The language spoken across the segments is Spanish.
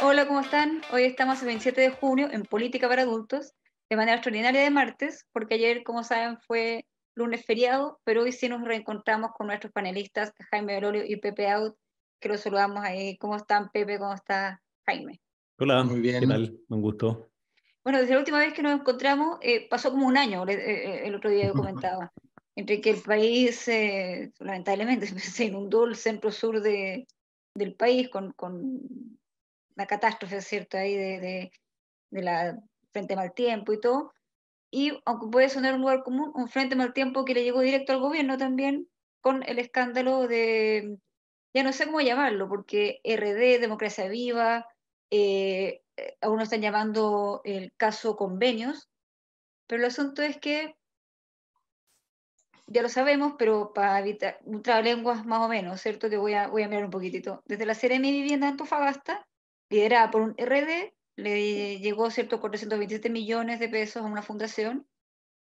Hola, ¿cómo están? Hoy estamos el 27 de junio en Política para Adultos, de manera extraordinaria de martes, porque ayer, como saben, fue lunes feriado, pero hoy sí nos reencontramos con nuestros panelistas, Jaime Velorio y Pepe Out, que los saludamos ahí. ¿Cómo están, Pepe? ¿Cómo está Jaime? Hola, muy bien. ¿Qué tal? Un gusto. Bueno, desde la última vez que nos encontramos, eh, pasó como un año, eh, eh, el otro día comentaba, entre que el país, lamentablemente, se inundó el centro-sur de, del país con, con la catástrofe, ¿cierto?, ahí de, de, de la frente mal tiempo y todo. Y aunque puede sonar un lugar común, un frente mal tiempo que le llegó directo al gobierno también, con el escándalo de, ya no sé cómo llamarlo, porque RD, Democracia Viva, eh, aún no están llamando el caso convenios, pero el asunto es que, ya lo sabemos, pero para evitar lenguas más o menos, ¿cierto? Que voy a, voy a mirar un poquitito. Desde la Seremi Vivienda Antofagasta, liderada por un RD, le llegó cierto 427 millones de pesos a una fundación,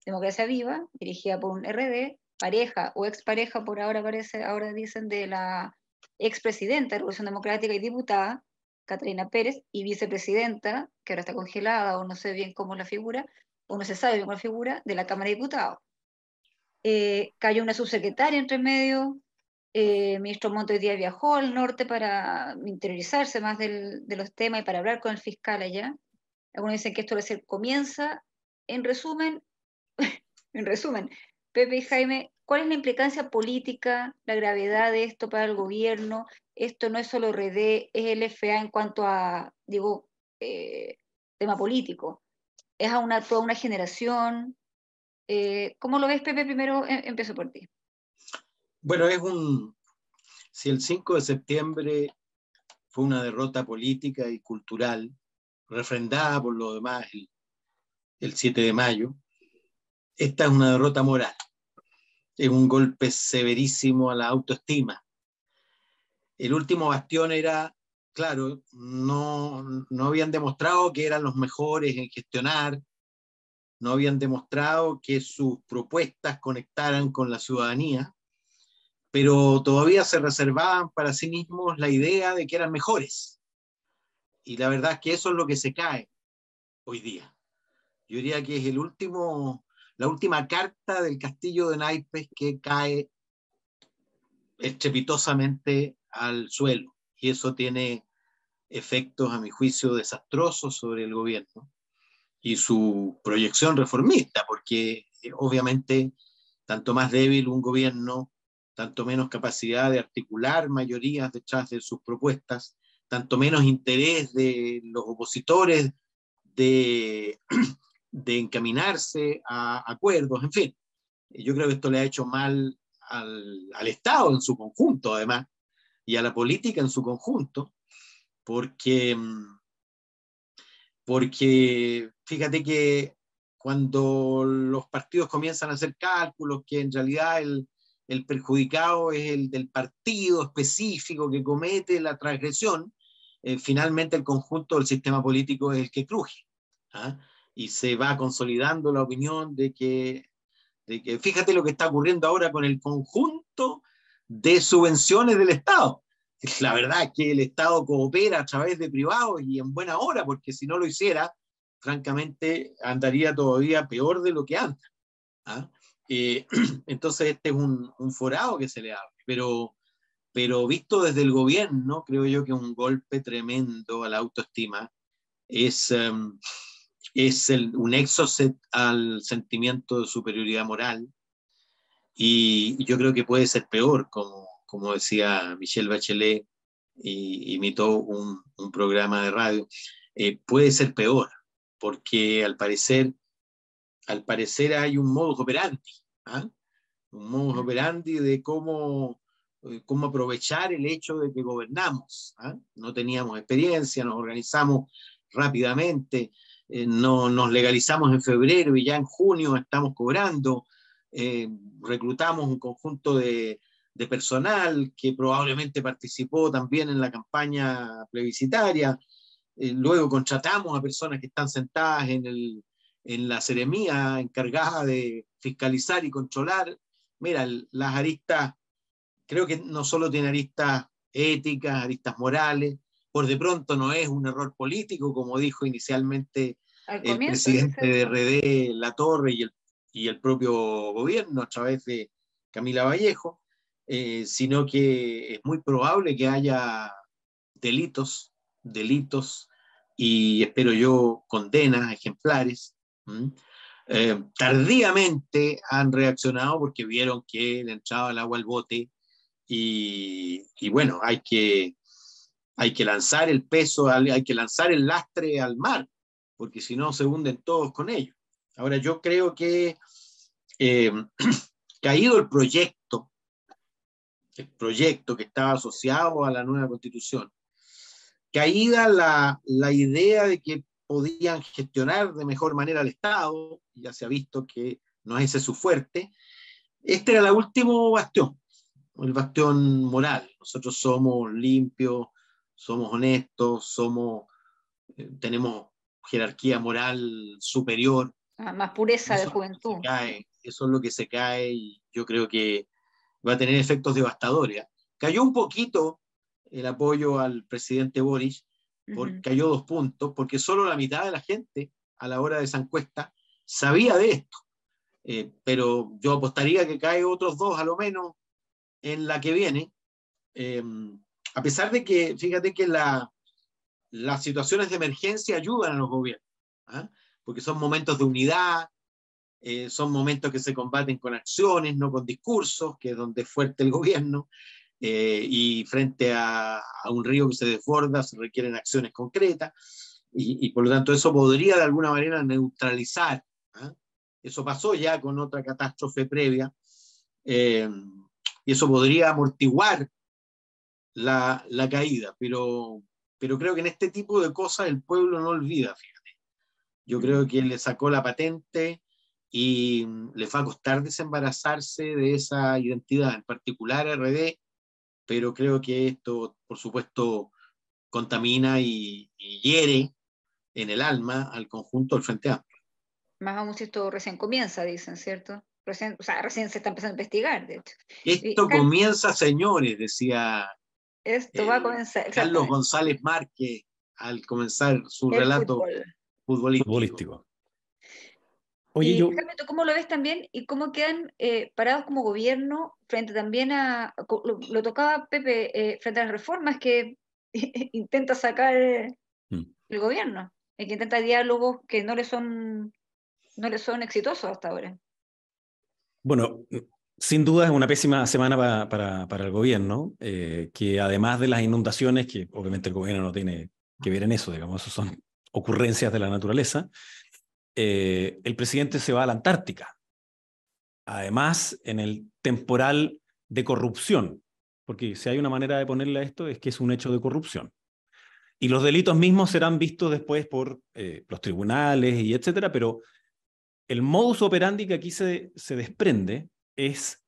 Democracia Viva, dirigida por un RD, pareja o expareja, por ahora parece, ahora dicen, de la expresidenta de Revolución Democrática y diputada, Catalina Pérez, y vicepresidenta, que ahora está congelada, o no sé bien cómo es la figura, o no se sabe bien cómo es la figura, de la Cámara de Diputados. Eh, cayó una subsecretaria entre medio, eh, ministro Monte hoy día viajó al norte para interiorizarse más del, de los temas y para hablar con el fiscal allá. Algunos dicen que esto comienza. En resumen, en resumen, Pepe y Jaime, ¿cuál es la implicancia política, la gravedad de esto para el gobierno? Esto no es solo RD, es el FA en cuanto a, digo, eh, tema político. Es a una, toda una generación. Eh, ¿Cómo lo ves, Pepe? Primero em, empiezo por ti. Bueno, es un, si el 5 de septiembre fue una derrota política y cultural, refrendada por lo demás el, 7 de mayo, esta es una derrota moral. Es un golpe severísimo a la autoestima. El último bastión era, claro, no, no habían demostrado que eran los mejores en gestionar, no habían demostrado que sus propuestas conectaran con la ciudadanía, pero todavía se reservaban para sí mismos la idea de que eran mejores. Y la verdad es que eso es lo que se cae hoy día. Yo diría que es el último, la última carta del castillo de naipes que cae estrepitosamente al suelo. Y eso tiene efectos, a mi juicio, desastrosos sobre el gobierno y su proyección reformista, porque eh, obviamente tanto más débil un gobierno tanto menos capacidad de articular mayorías detrás de sus propuestas, tanto menos interés de los opositores de, de encaminarse a acuerdos, en fin. Yo creo que esto le ha hecho mal al, al Estado en su conjunto, además, y a la política en su conjunto, porque, porque fíjate que cuando los partidos comienzan a hacer cálculos que en realidad el, el perjudicado es el del partido específico que comete la transgresión, eh, finalmente el conjunto del sistema político es el que cruje. ¿ah? Y se va consolidando la opinión de que, de que, fíjate lo que está ocurriendo ahora con el conjunto de subvenciones del Estado. La verdad es que el Estado coopera a través de privados y en buena hora, porque si no lo hiciera, francamente andaría todavía peor de lo que anda. ¿ah? Eh, entonces este es un, forado que se le abre, pero, pero visto desde el gobierno, creo yo que un golpe tremendo a la autoestima es, em, es un exocet al sentimiento de superioridad moral. Y, yo creo que puede ser peor, como, como decía Michelle Bachelet, y imitó un, un programa de radio, eh, puede ser peor, porque al parecer al parecer hay un modus operandi, ¿ah? un modus operandi de cómo, eh, cómo aprovechar el hecho de que gobernamos. ¿ah? No teníamos experiencia, nos organizamos rápidamente, eh, no, nos legalizamos en febrero y ya en junio estamos cobrando, eh, reclutamos un conjunto de, de personal que probablemente participó también en la campaña plebiscitaria. luego contratamos a personas que están sentadas en el, en la seremía encargada de fiscalizar y controlar. Mira, las aristas, creo que no solo tiene aristas éticas, aristas morales, por de pronto no es un error político, como dijo inicialmente el presidente de RD, La Torre y el, y el propio gobierno a través de Camila Vallejo, eh, sino que es muy probable que haya delitos, delitos y espero yo condenas ejemplares. Eh, tardíamente han reaccionado porque vieron que le entraba el agua al bote y, y bueno, hay que, hay que lanzar el peso, hay que lanzar el lastre al mar, porque si no se hunden todos con ello. Ahora yo creo que eh, caído el proyecto, el proyecto que estaba asociado a la nueva constitución, caída la, la idea de que podían gestionar de mejor manera el Estado, ya se ha visto que no es ese su fuerte, este era el último bastión, el bastión moral. Nosotros somos limpios, somos honestos, somos, eh, tenemos jerarquía moral superior. Ah, más pureza de juventud. eso es lo que se cae y yo creo que va a tener efectos devastadores. Cayó un poquito el apoyo al presidente Boris, porque cayó dos puntos, porque solo la mitad de la gente a la hora de esa encuesta sabía de esto. Eh, pero yo apostaría que cae otros dos a lo menos en la que viene. Eh, a pesar de que, fíjate que la, las situaciones de emergencia ayudan a los gobiernos, ¿ah? porque son momentos de unidad, eh, son momentos que se combaten con acciones, no con discursos, que es donde es fuerte el gobierno, eh, y frente a, a, un río que se desborda se requieren acciones concretas, y, y, por lo tanto eso podría de alguna manera neutralizar. ¿ah? Eso pasó ya con otra catástrofe previa, eh, y eso podría amortiguar la, la caída, pero, pero creo que en este tipo de cosas el pueblo no olvida, fíjate. Yo creo que le sacó la patente y le va a costar desembarazarse de esa identidad, en particular RD, pero creo que esto, por supuesto, contamina y, hiere en el alma al conjunto del Frente Amplio. Más aún si esto recién comienza, dicen, ¿cierto? Recién, o sea, recién se está empezando a investigar, de hecho. Esto comienza, señores, decía esto va a comenzar. Carlos González Márquez, al comenzar su relato futbolístico. Oye, yo... ¿Cómo lo ves también y cómo quedan eh, parados como gobierno frente también a, lo, tocaba Pepe, eh, frente a las reformas que intenta sacar mm. el gobierno, y que intenta diálogos que no le son, no le son exitosos hasta ahora? Bueno, sin duda es una pésima semana para, el gobierno, eh, que además de las inundaciones, que obviamente el gobierno no tiene que ver en eso, digamos, eso son ocurrencias de la naturaleza, eh, el presidente se va a la Antártica. Además, en el temporal de corrupción, porque si hay una manera de ponerle a esto es que es un hecho de corrupción. Y los delitos mismos serán vistos después por eh, los tribunales y etcétera, pero el modus operandi que aquí se, se desprende es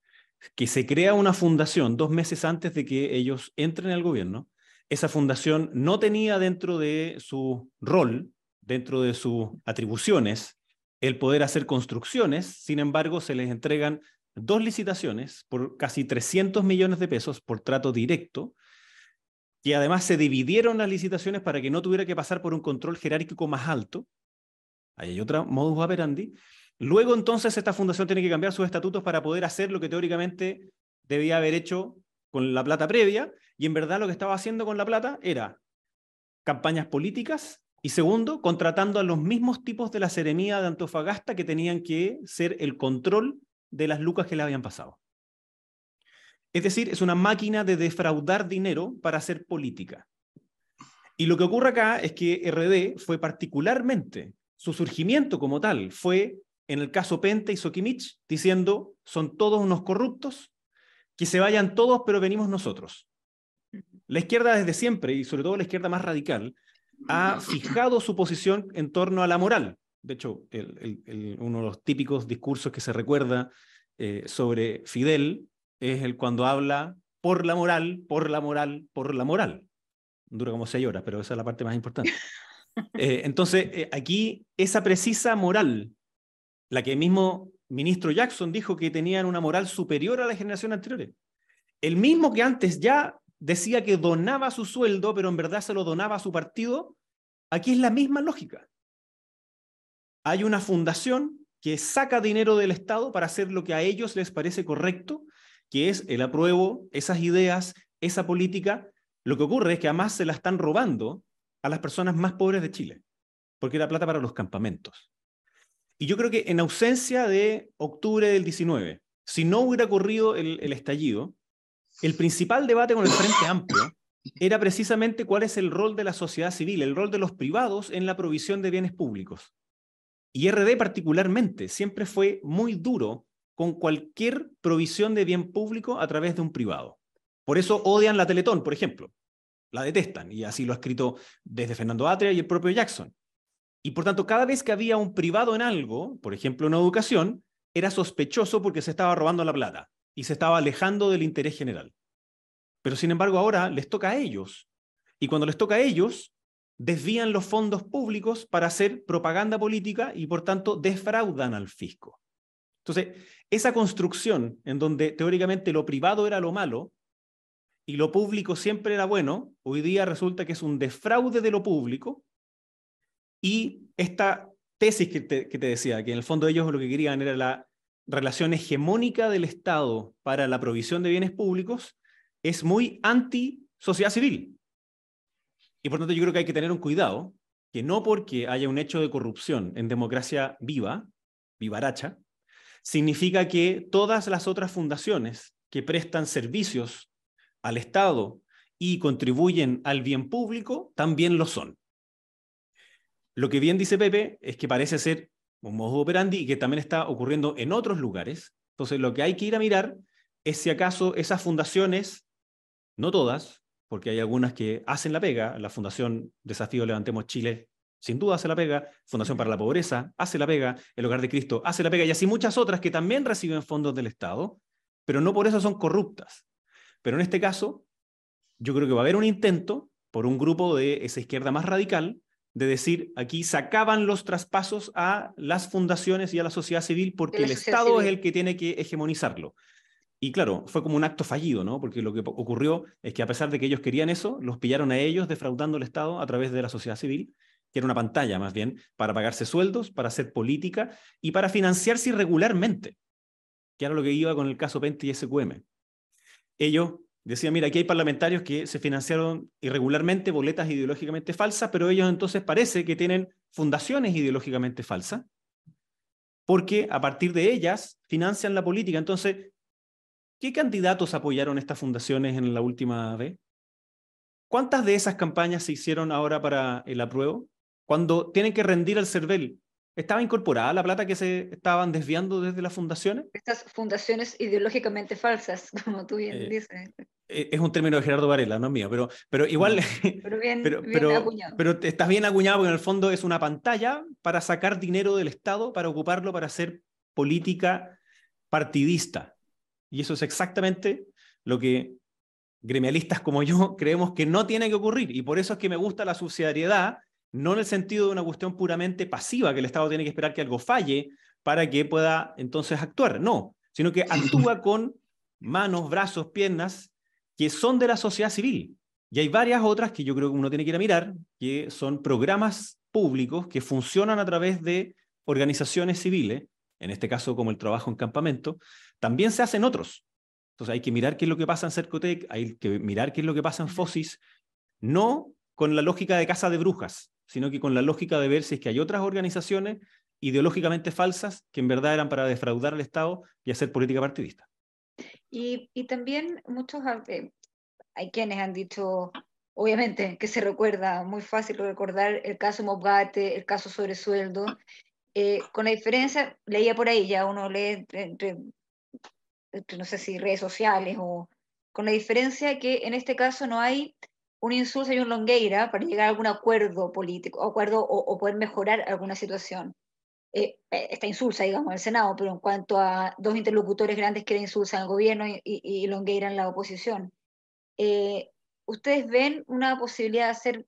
que se crea una fundación dos meses antes de que ellos entren al gobierno. Esa fundación no tenía dentro de su rol, dentro de sus atribuciones, el poder hacer construcciones, sin embargo, se les entregan dos licitaciones por casi 300 millones de pesos por trato directo, que además se dividieron las licitaciones para que no tuviera que pasar por un control jerárquico más alto. Ahí hay otra modus operandi. Luego entonces esta fundación tiene que cambiar sus estatutos para poder hacer lo que teóricamente debía haber hecho con la plata previa, y en verdad lo que estaba haciendo con la plata era campañas políticas y segundo, contratando a los mismos tipos de la seremía de Antofagasta que tenían que ser el control de las lucas que le habían pasado. Es decir, es una máquina de defraudar dinero para hacer política. Y lo que ocurre acá es que RD fue particularmente, su surgimiento como tal fue en el caso Pente y Sokimich, diciendo, son todos unos corruptos, que se vayan todos, pero venimos nosotros. La izquierda desde siempre, y sobre todo la izquierda más radical, ha fijado su posición en torno a la moral. De hecho, uno de los típicos discursos que se recuerda eh, sobre Fidel es el cuando habla por la moral, por la moral, por la moral. Dura como seis horas, pero esa es la parte más importante. Eh, entonces, eh, aquí esa precisa moral la que el mismo ministro Jackson dijo que tenían una moral superior a la generación anteriores. El mismo que antes ya decía que donaba su sueldo, pero en verdad se lo donaba a su partido, aquí es la misma lógica. Hay una fundación que saca dinero del Estado para hacer lo que a ellos les parece correcto, que es el apruebo, esas ideas, esa política. Lo que ocurre es que además se la están robando a las personas más pobres de Chile, porque era plata para los campamentos. Y yo creo que en ausencia de octubre del 19, si no hubiera ocurrido el, el estallido, el principal debate con el Frente Amplio era precisamente cuál es el rol de la sociedad civil, el rol de los privados en la provisión de bienes públicos. Y RD particularmente siempre fue muy duro con cualquier provisión de bien público a través de un privado. Por eso odian la Teletón, por ejemplo. La detestan, y así lo ha escrito desde Fernando Atria y el propio Jackson. Y por tanto, cada vez que había un privado en algo, por ejemplo en educación, era sospechoso porque se estaba robando la plata y se estaba alejando del interés general. Pero sin embargo ahora les toca a ellos. Y cuando les toca a ellos, desvían los fondos públicos para hacer propaganda política y por tanto defraudan al fisco. Entonces, esa construcción en donde teóricamente lo privado era lo malo y lo público siempre era bueno, hoy día resulta que es un defraude de lo público y esta tesis que te, que te decía, que en el fondo ellos lo que querían era la relación hegemónica del Estado para la provisión de bienes públicos, es muy anti-sociedad civil. Y por tanto yo creo que hay que tener un cuidado, que no porque haya un hecho de corrupción en democracia viva, vivaracha, significa que todas las otras fundaciones que prestan servicios al Estado y contribuyen al bien público también lo son. Lo que bien dice Pepe es que parece ser un modo operandi que también está ocurriendo en otros lugares. Entonces, lo que hay que ir a mirar es si acaso esas fundaciones, no todas, porque hay algunas que hacen la pega, la Fundación Desafío Levantemos Chile sin duda hace la pega, Fundación para la Pobreza hace la pega, el Hogar de Cristo hace la pega y así muchas otras que también reciben fondos del Estado, pero no por eso son corruptas. Pero en este caso, yo creo que va a haber un intento por un grupo de esa izquierda más radical de decir, aquí sacaban los traspasos a las fundaciones y a la sociedad civil porque el Estado es el que tiene que hegemonizarlo. Y claro, fue como un acto fallido, ¿no? Porque lo que ocurrió es que a pesar de que ellos querían eso, los pillaron a ellos defraudando al Estado a través de la sociedad civil, que era una pantalla más bien, para pagarse sueldos, para hacer política y para financiarse irregularmente, que era lo que iba con el caso Pente y SQM. Ellos decían, mira, aquí hay parlamentarios que se financiaron irregularmente, boletas ideológicamente falsas, pero ellos entonces parece que tienen fundaciones ideológicamente falsas, porque a partir de ellas financian la política. Entonces, ¿Qué candidatos apoyaron estas fundaciones en la última vez? ¿Cuántas de esas campañas se hicieron ahora para el apruebo? Cuando tienen que rendir al CERVEL, ¿estaba incorporada la plata que se estaban desviando desde las fundaciones? Estas fundaciones ideológicamente falsas, como tú bien eh, dices. Eh, es un término de Gerardo Varela, no es mío, pero, pero igual... Pero bien, pero, bien acuñado. Pero estás bien acuñado porque en el fondo es una pantalla para sacar dinero del Estado, para ocuparlo para hacer política partidista. Y eso es exactamente lo que gremialistas como yo creemos que no tiene que ocurrir. Y por eso es que me gusta la subsidiariedad, no en el sentido de una cuestión puramente pasiva, que el Estado tiene que esperar que algo falle para que pueda entonces actuar. No, sino que actúa con manos, brazos, piernas que son de la sociedad civil. Y hay varias otras que yo creo que uno tiene que ir a mirar, que son programas públicos que funcionan a través de organizaciones civiles, en este caso como el trabajo en campamento, también se hacen otros. Entonces hay que mirar qué es lo que pasa en Cercotec, hay que mirar qué es lo que pasa en Fosis, no con la lógica de casa de brujas, sino que con la lógica de ver si es que hay otras organizaciones ideológicamente falsas que en verdad eran para defraudar al Estado y hacer política partidista. Y, y también muchos, eh, hay quienes han dicho, obviamente, que se recuerda, muy fácil recordar el caso Mobgate, el caso sobre sueldo, eh, con la diferencia, leía por ahí, ya uno lee entre no sé si redes sociales o con la diferencia que en este caso no hay un insulto y un longueira para llegar a algún acuerdo político, acuerdo o, poder mejorar alguna situación. Eh, eh, está insulsa, digamos, en el Senado, pero en cuanto a dos interlocutores grandes que insulsan al gobierno y, y, longueira en la oposición, eh, ¿ustedes ven una posibilidad de hacer, no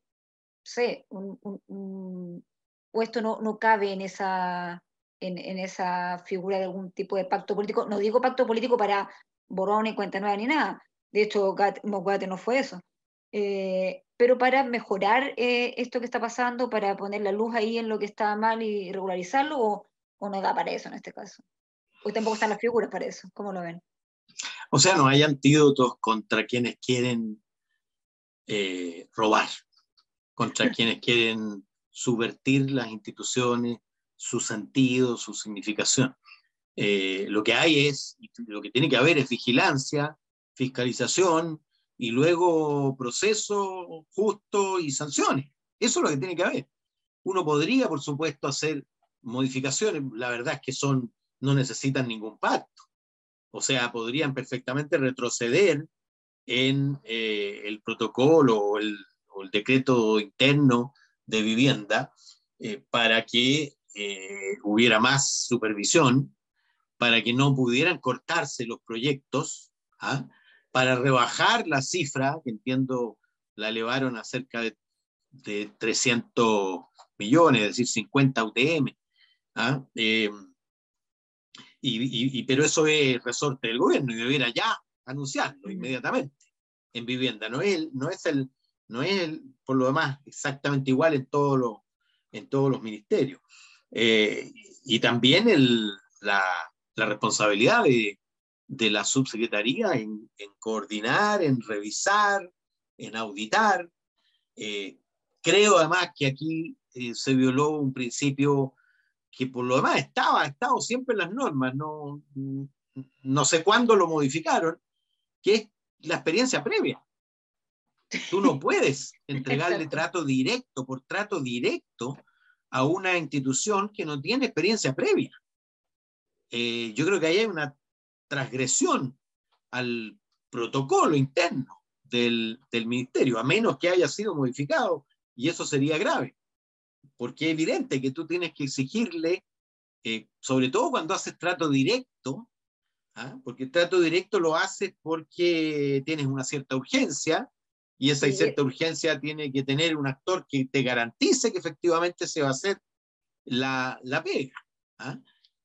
sé, un, o esto no, no cabe en esa, en, esa figura de algún tipo de pacto político. No digo pacto político para borrón y cuenta nueva ni nada, De hecho, Moguate no fue eso. Eh, pero para mejorar eh, esto que está pasando, para poner la luz ahí en lo que está mal y regularizarlo, o, o no da para eso en este caso. O tampoco están las figuras para eso, ¿cómo lo ven? O sea, no hay antídotos contra quienes quieren eh, robar, contra quienes quieren subvertir las instituciones, su sentido, su significación. Eh, lo que hay es, lo que tiene que haber es vigilancia, fiscalización y luego proceso justo y sanciones. Eso es lo que tiene que haber. Uno podría, por supuesto, hacer modificaciones, la verdad es que son, no necesitan ningún pacto. O sea, podrían perfectamente retroceder en eh, el protocolo o el, decreto interno de vivienda eh, para que hubiera más supervisión para que no pudieran cortarse los proyectos, ¿ah? Para rebajar la cifra, que entiendo la elevaron a cerca de, 300 millones, es decir, 50 UTM. ¿ah? Em, y, pero eso es resorte del gobierno y debiera ya anunciarlo inmediatamente en vivienda. No es, no es, el, no es el, por lo demás, exactamente igual en, todos los, en todos los ministerios. Eh, y también el, la, la responsabilidad de, la subsecretaría en, coordinar, en revisar, en auditar. Eh, creo además que aquí eh, se violó un principio que por lo demás estaba, ha estado siempre en las normas, no, no sé cuándo lo modificaron, que es la experiencia previa. Tú no puedes entregarle trato directo por trato directo a una institución que no tiene experiencia previa. Eh, yo creo que ahí hay una transgresión al protocolo interno del, ministerio, a menos que haya sido modificado, y eso sería grave, porque es evidente que tú tienes que exigirle, eh, sobre todo cuando haces trato directo, ¿ah? porque el trato directo lo haces porque tienes una cierta urgencia, y esa cierta urgencia tiene que tener un actor que te garantice que efectivamente se va a hacer la, la pega. ¿ah?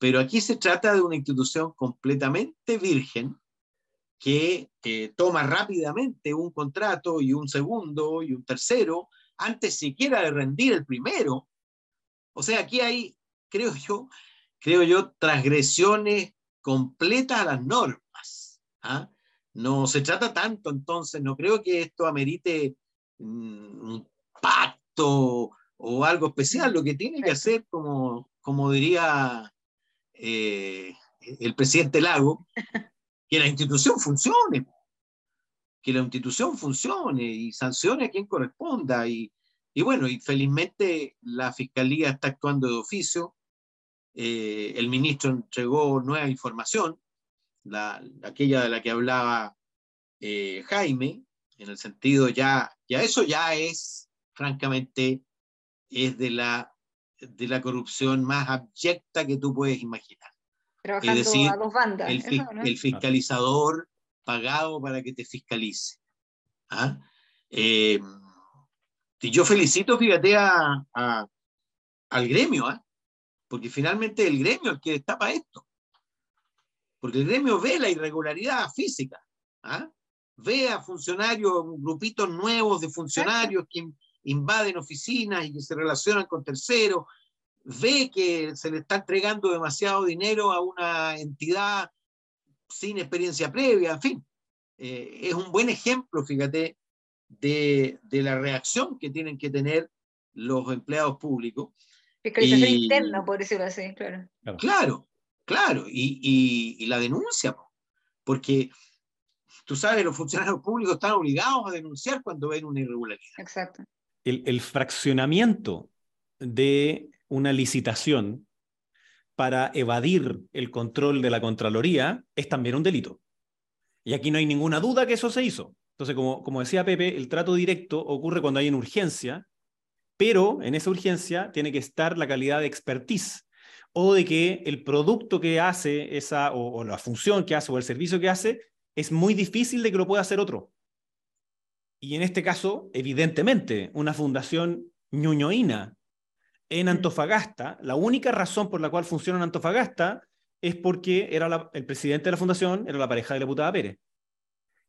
Pero aquí se trata de una institución completamente virgen que toma rápidamente un contrato y un segundo y un tercero antes siquiera de rendir el primero. O sea, aquí hay, creo yo, creo yo, transgresiones completas a las normas. ¿ah? No se trata tanto, entonces, no creo que esto amerite mm, un pacto o algo especial. Lo que tiene que hacer, como, como diría eh, el presidente Lago, que la institución funcione, que la institución funcione y sancione a quien corresponda. Y, y bueno, y felizmente la Fiscalía está actuando de oficio. Eh, el ministro entregó nueva información, la, aquella de la que hablaba eh, Jaime, en el sentido ya, ya eso ya es, francamente, es de la de la corrupción más abyecta que tú puedes imaginar. es decir, El, fiscalizador pagado para que te fiscalice. ¿Ah? Eh, y yo felicito, fíjate, a, al gremio, ¿ah? porque finalmente el gremio es el que destapa esto. Porque el gremio ve la irregularidad física, ¿ah? ve a funcionarios, grupitos nuevos de funcionarios que invaden oficinas y que se relacionan con terceros, ve que se le está entregando demasiado dinero a una entidad sin experiencia previa, en fin. Eh, es un buen ejemplo, fíjate, de, de, la reacción que tienen que tener los empleados públicos. Fiscalización interna, por decirlo así, claro. Claro, claro, y, y, y la denuncia, porque tú sabes, los funcionarios públicos están obligados a denunciar cuando ven una irregularidad. Exacto el, fraccionamiento de una licitación para evadir el control de la Contraloría es también un delito. Y aquí no hay ninguna duda que eso se hizo. Entonces, como, como decía Pepe, el trato directo ocurre cuando hay una urgencia, pero en esa urgencia tiene que estar la calidad de expertise o de que el producto que hace esa, o, o la función que hace, o el servicio que hace, es muy difícil de que lo pueda hacer otro. Y en este caso, evidentemente, una fundación ñuñoína en Antofagasta, la única razón por la cual funciona en Antofagasta es porque era el presidente de la fundación era la pareja de la putada Pérez.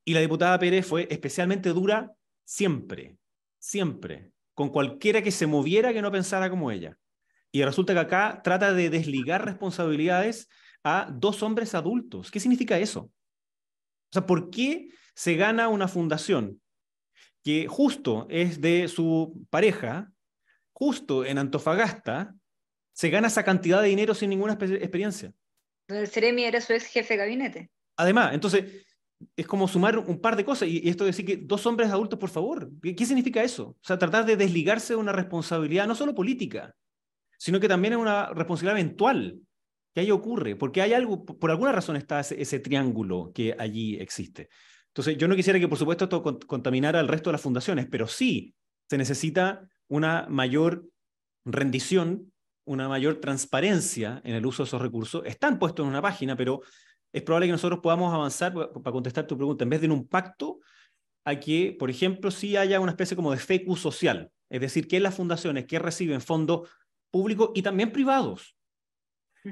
Y la diputada Pérez fue especialmente dura siempre, siempre, con cualquiera que se moviera que no pensara como ella. Y resulta que acá trata de desligar responsabilidades a dos hombres adultos. ¿Qué significa eso? O sea, ¿por qué se gana una fundación que justo es de su pareja, justo en Antofagasta, se gana esa cantidad de dinero sin ninguna experiencia? El Ceremi era su ex jefe de gabinete. Además, entonces, es como sumar un par de cosas. Y, esto de decir que dos hombres adultos, por favor, ¿qué, significa eso? O sea, tratar de desligarse de una responsabilidad no solo política, sino que también es una responsabilidad eventual que ahí ocurre, porque hay algo, por alguna razón está ese, triángulo que allí existe. Entonces, yo no quisiera que, por supuesto, esto contaminara al resto de las fundaciones, pero sí se necesita una mayor rendición, una mayor transparencia en el uso de esos recursos. Están puestos en una página, pero es probable que nosotros podamos avanzar, para contestar tu pregunta, en vez de un pacto, a que, por ejemplo, sí haya una especie como de FECU social, es decir, que las fundaciones que reciben fondos públicos y también privados,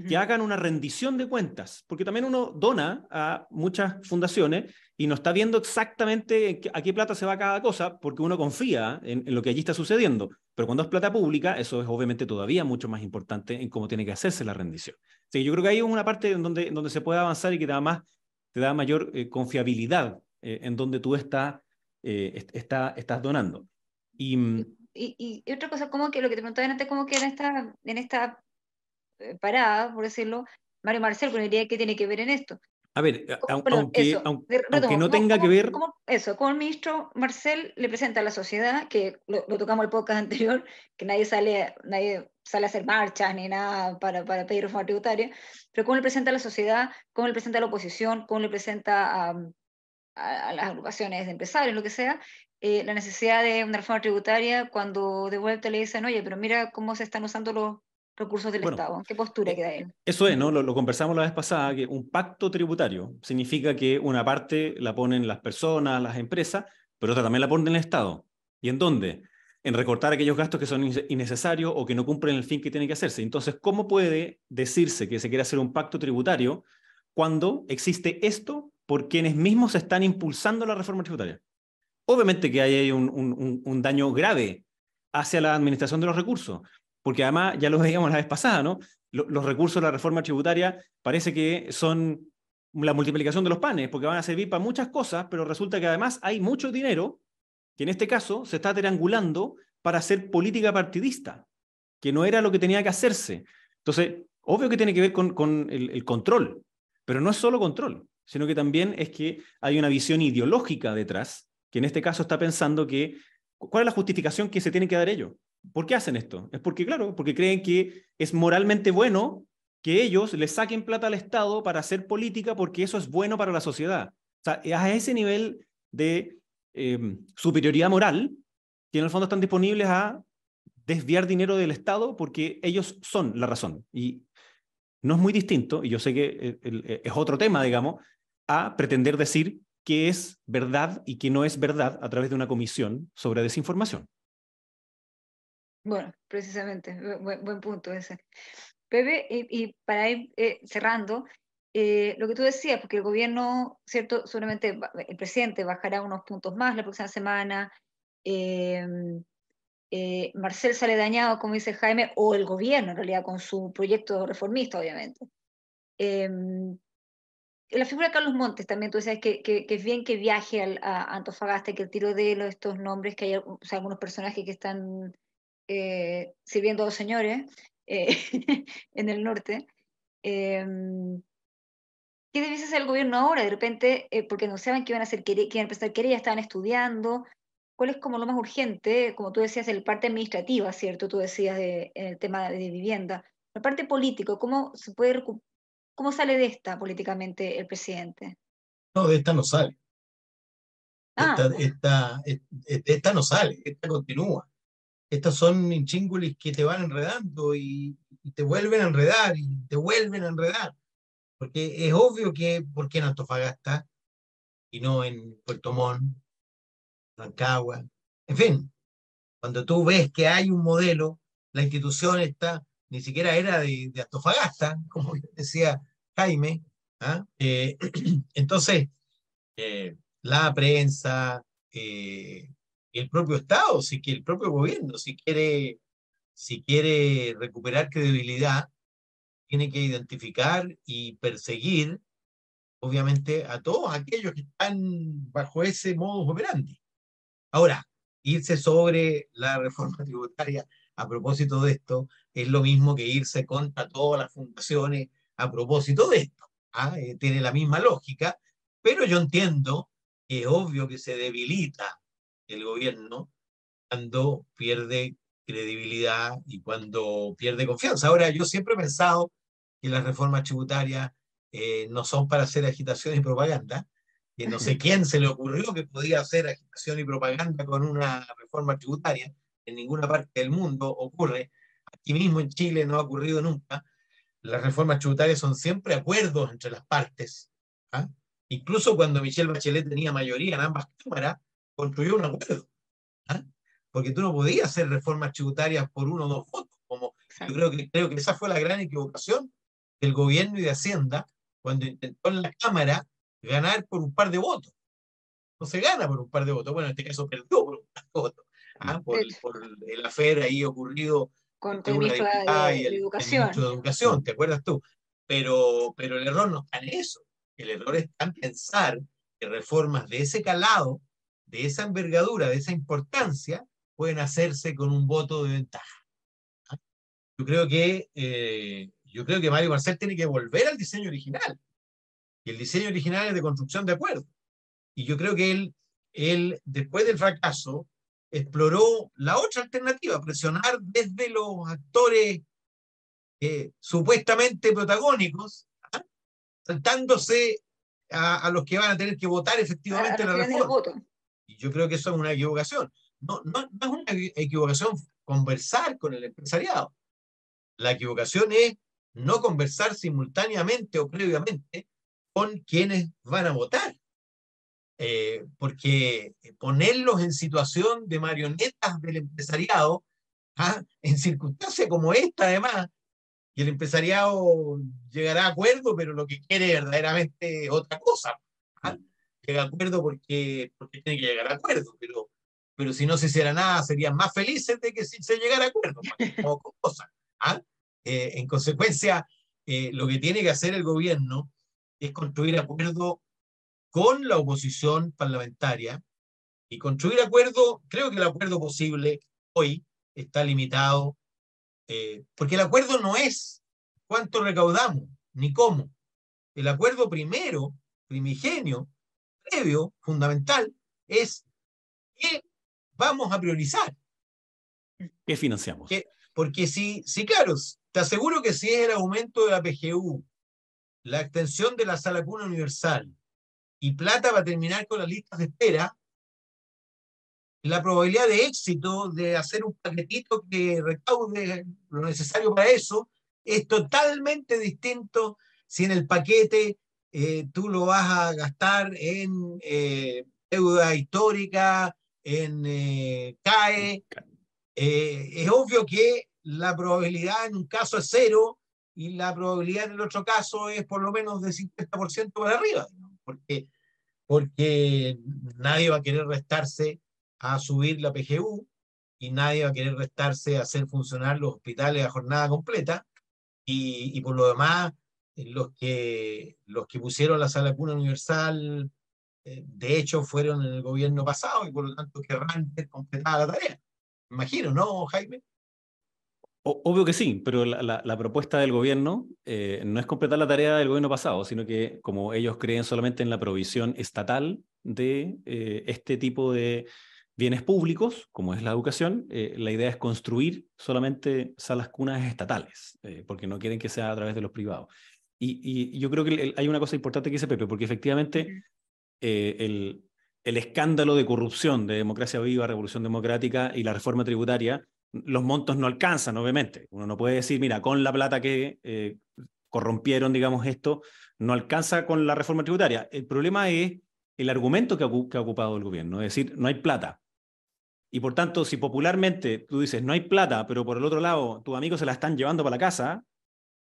que hagan una rendición de cuentas, porque también uno dona a muchas fundaciones y no está viendo exactamente a qué plata se va cada cosa, porque uno confía en, lo que allí está sucediendo. Pero cuando es plata pública, eso es obviamente todavía mucho más importante en cómo tiene que hacerse la rendición. Sí, yo creo que hay una parte en donde, donde se puede avanzar y que te da, más, te da mayor eh, confiabilidad eh, en donde tú estás, eh, está, estás donando. Y, mm, y, otra cosa, como que lo que te preguntaba antes, como que en esta, en esta parada, por decirlo, Mario Marcel, con idea ¿qué tiene que ver en esto? A ver, aunque, aunque, no tenga que ver... eso, como el ministro Marcel le presenta a la sociedad, que lo, tocamos el podcast anterior, que nadie sale, nadie sale a hacer marchas ni nada para, para pedir reforma tributaria, pero cómo le presenta a la sociedad, cómo le presenta a la oposición, cómo le presenta a, a, las agrupaciones de empresarios, lo que sea, eh, la necesidad de una reforma tributaria cuando de vuelta le dicen, oye, pero mira cómo se están usando los recursos del Estado. ¿Qué postura eh, queda él? Eso es, ¿no? Lo, conversamos la vez pasada, que un pacto tributario significa que una parte la ponen las personas, las empresas, pero otra también la ponen el Estado. ¿Y en dónde? En recortar aquellos gastos que son innecesarios o que no cumplen el fin que tiene que hacerse. Entonces, ¿cómo puede decirse que se quiere hacer un pacto tributario cuando existe esto por quienes mismos están impulsando la reforma tributaria? obviamente que hay un, un, daño grave hacia la administración de los recursos, porque además, ya lo veíamos la vez pasada, ¿no? Los, recursos de la reforma tributaria parece que son la multiplicación de los panes, porque van a servir para muchas cosas, pero resulta que además hay mucho dinero que en este caso se está triangulando para hacer política partidista, que no era lo que tenía que hacerse. Entonces, obvio que tiene que ver con, con el, el control, pero no es solo control, sino que también es que hay una visión ideológica detrás que en este caso está pensando que, ¿cuál es la justificación que se tiene que dar ellos? ¿Por qué hacen esto? Es porque, claro, porque creen que es moralmente bueno que ellos le saquen plata al Estado para hacer política porque eso es bueno para la sociedad. O sea, a ese nivel de em, superioridad moral, que en el fondo están disponibles a desviar dinero del Estado porque ellos son la razón. Y no es muy distinto, y yo sé que eh, eh, es otro tema, digamos, a pretender decir qué es verdad y qué no es verdad a través de una comisión sobre desinformación. Bueno, precisamente, buen, punto ese. Pepe, y, para ir eh, cerrando, eh, lo que tú decías, porque el gobierno, ¿cierto? Seguramente el presidente bajará unos puntos más la próxima semana. Em, eh, Marcel sale dañado, como dice Jaime, o el gobierno en realidad, con su proyecto reformista, obviamente. La figura de Carlos Montes también, tú sabes que, que, es bien que viaje a Antofagasta, que el tiro de estos nombres, que hay algunos personajes que están eh, sirviendo a los señores eh, en el norte. Em, ¿Qué debiese hacer el gobierno ahora? De repente, eh, porque no saben que iban a hacer, que iban a empezar querer, ya estaban estudiando. ¿Cuál es como lo más urgente? Como tú decías, el parte administrativa, ¿cierto? Tú decías de, en el tema de vivienda. La parte política, ¿cómo se puede? ¿Cómo sale de esta políticamente el presidente? No, de esta no sale. Ah. Esta, esta, no sale, esta continúa. Estas son inchíngulis que te van enredando y, te vuelven a enredar y te vuelven a enredar. Porque es obvio que, ¿por qué en Antofagasta y no en Puerto Montt, Rancagua? En fin, cuando tú ves que hay un modelo, la institución está ni siquiera era de, de Antofagasta, como decía Jaime. ¿ah? Eh, entonces, eh, la prensa, eh, el propio Estado, si que el propio gobierno, si quiere, si quiere recuperar credibilidad, tiene que identificar y perseguir, obviamente, a todos aquellos que están bajo ese modus operandi. Ahora, irse sobre la reforma tributaria a propósito de esto es lo mismo que irse contra todas las fundaciones a propósito de esto. ¿ah? Eh, tiene la misma lógica, pero yo entiendo que es obvio que se debilita el gobierno cuando pierde credibilidad y cuando pierde confianza. Ahora, yo siempre he pensado que las reformas tributarias eh, no son para hacer agitación y propaganda, que no sé quién se le ocurrió que podía hacer agitación y propaganda con una reforma tributaria, en ninguna parte del mundo ocurre, aquí mismo en Chile no ha ocurrido nunca, las reformas tributarias son siempre acuerdos entre las partes. ¿ah? Incluso cuando Michelle Bachelet tenía mayoría en ambas cámaras, construyó un acuerdo. ¿ah? Porque tú no podías hacer reformas tributarias por uno o dos votos. Como yo creo que, creo que esa fue la gran equivocación del gobierno y de Hacienda cuando intentó en la Cámara ganar por un par de votos. No se gana por un par de votos. Bueno, en este caso perdió por un par de votos. ¿ah? Por, por, el afer ahí ocurrido con el ministro de, Educación. de Educación, ¿te acuerdas tú? Pero, pero el error no está en eso. El error está en pensar que reformas de ese calado, de esa envergadura, de esa importancia, pueden hacerse con un voto de ventaja. ¿ah? Yo creo que, eh, yo creo que Mario Marcel tiene que volver al diseño original. Y el diseño original es de construcción de acuerdo. Y yo creo que él, él después del fracaso, exploró la otra alternativa, presionar desde los actores eh, supuestamente protagónicos, ¿ah? saltándose a, los que van a tener que votar efectivamente la reforma. Yo creo que eso es una equivocación. No, no, no es una equivocación conversar con el empresariado. La equivocación es no conversar simultáneamente o previamente con quienes van a votar. Eh, porque ponerlos en situación de marionetas del empresariado, ¿ah? en circunstancias como esta además, y el empresariado llegará a acuerdo, pero lo que quiere verdaderamente es otra cosa. ¿ah? Llega a acuerdo porque, porque tiene que llegar a acuerdo, pero, pero si no se hiciera nada, serían más felices de que si se llegara a acuerdo. cosa, ¿ah? eh, en consecuencia, eh, lo que tiene que hacer el gobierno es construir acuerdos con la oposición parlamentaria y construir acuerdo, creo que el acuerdo posible hoy está limitado, eh, porque el acuerdo no es cuánto recaudamos, ni cómo. El acuerdo primero, primigenio, previo, fundamental, es qué vamos a priorizar. ¿Qué financiamos? porque si, si, claro, te aseguro que si es el aumento de la PGU, la extensión de la sala cuna universal, y plata va a terminar con las listas de espera, la probabilidad de éxito de hacer un paquetito que recaude lo necesario para eso es totalmente distinto si en el paquete eh, tú lo vas a gastar en eh, deuda histórica, en eh, CAE. es obvio que la probabilidad en un caso es cero y la probabilidad en el otro caso es por lo menos de 50% para arriba, porque porque nadie va a querer restarse a subir la PGU y nadie va a querer restarse a hacer funcionar los hospitales a jornada completa y, por lo demás los que, los que pusieron la sala cuna universal eh, de hecho fueron en el gobierno pasado y por lo tanto querrán completar la tarea. Imagino, ¿no, Jaime? Obvio que sí, pero la, propuesta del gobierno eh, no es completar la tarea del gobierno pasado, sino que como ellos creen solamente en la provisión estatal de eh, este tipo de bienes públicos, como es la educación, la idea es construir solamente salas cunas estatales, porque no quieren que sea a través de los privados. Y, yo creo que hay una cosa importante que dice Pepe, porque efectivamente el, el escándalo de corrupción de democracia viva, revolución democrática y la reforma tributaria los montos no alcanzan, obviamente. Uno no puede decir, mira, con la plata que eh, corrompieron, digamos, esto, no alcanza con la reforma tributaria. El problema es el argumento que ha, ocupado el gobierno, es decir, no hay plata. Y por tanto, si popularmente tú dices, no hay plata, pero por el otro lado, tus amigos se la están llevando para la casa,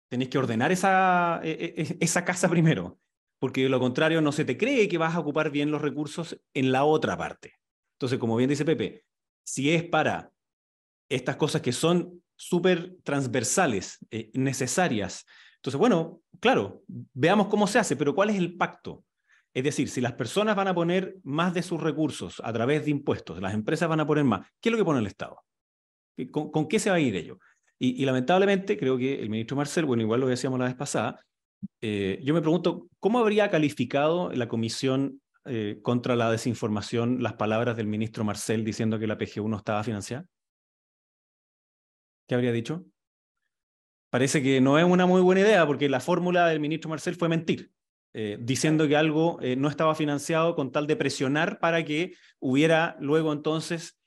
tenés que ordenar esa, e, e, e, esa casa primero. porque de lo contrario no se te cree que vas a ocupar bien los recursos en la otra parte. Entonces, como bien dice Pepe, si es para estas cosas que son súper transversales, eh, necesarias, entonces, bueno, claro, veamos cómo se hace, pero ¿cuál es el pacto? Es decir, si las personas van a poner más de sus recursos a través de impuestos, las empresas van a poner más, ¿qué es lo que pone el Estado? ¿Con, qué se va a ir ello? Y, lamentablemente, creo que el ministro Marcel, bueno, igual lo decíamos la vez pasada, eh, yo me pregunto, ¿cómo habría calificado la Comisión eh, contra la Desinformación las palabras del ministro Marcel diciendo que la PGU no estaba financiada? ¿Qué habría dicho? Parece que no es una muy buena idea porque la fórmula del ministro Marcel fue mentir. Eh, diciendo que algo no estaba financiado con tal de presionar para que hubiera luego entonces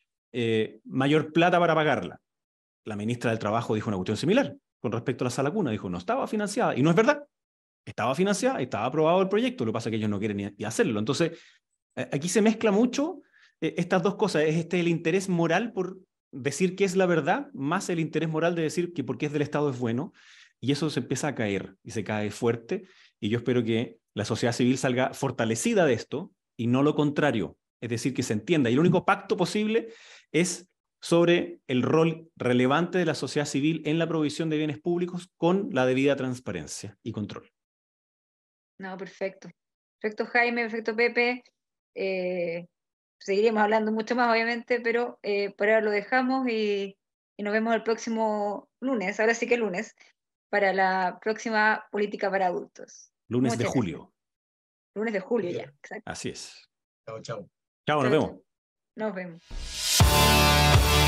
mayor plata para pagarla. La ministra del Trabajo dijo una cuestión similar con respecto a la sala cuna, dijo no estaba financiada y no es verdad, estaba financiada, estaba aprobado el proyecto, lo que pasa es que ellos no quieren ni, hacerlo. Entonces, aquí se mezcla mucho estas dos cosas, es este el interés moral por decir que es la verdad, más el interés moral de decir que porque es del Estado es bueno, y eso se empieza a caer y se cae fuerte, y yo espero que la sociedad civil salga fortalecida de esto y no lo contrario, es decir, que se entienda. Y el único pacto posible es sobre el rol relevante de la sociedad civil en la provisión de bienes públicos con la debida transparencia y control. No, perfecto. Perfecto, Jaime, perfecto, Pepe. Eh, seguiremos hablando mucho más, obviamente, pero eh, por ahora lo dejamos y, y, nos vemos el próximo lunes, ahora sí que lunes, para la próxima política para adultos. Lunes de julio. Lunes de julio ya, exacto. Así es. Chao, chao. Chao, nos vemos. Nos vemos.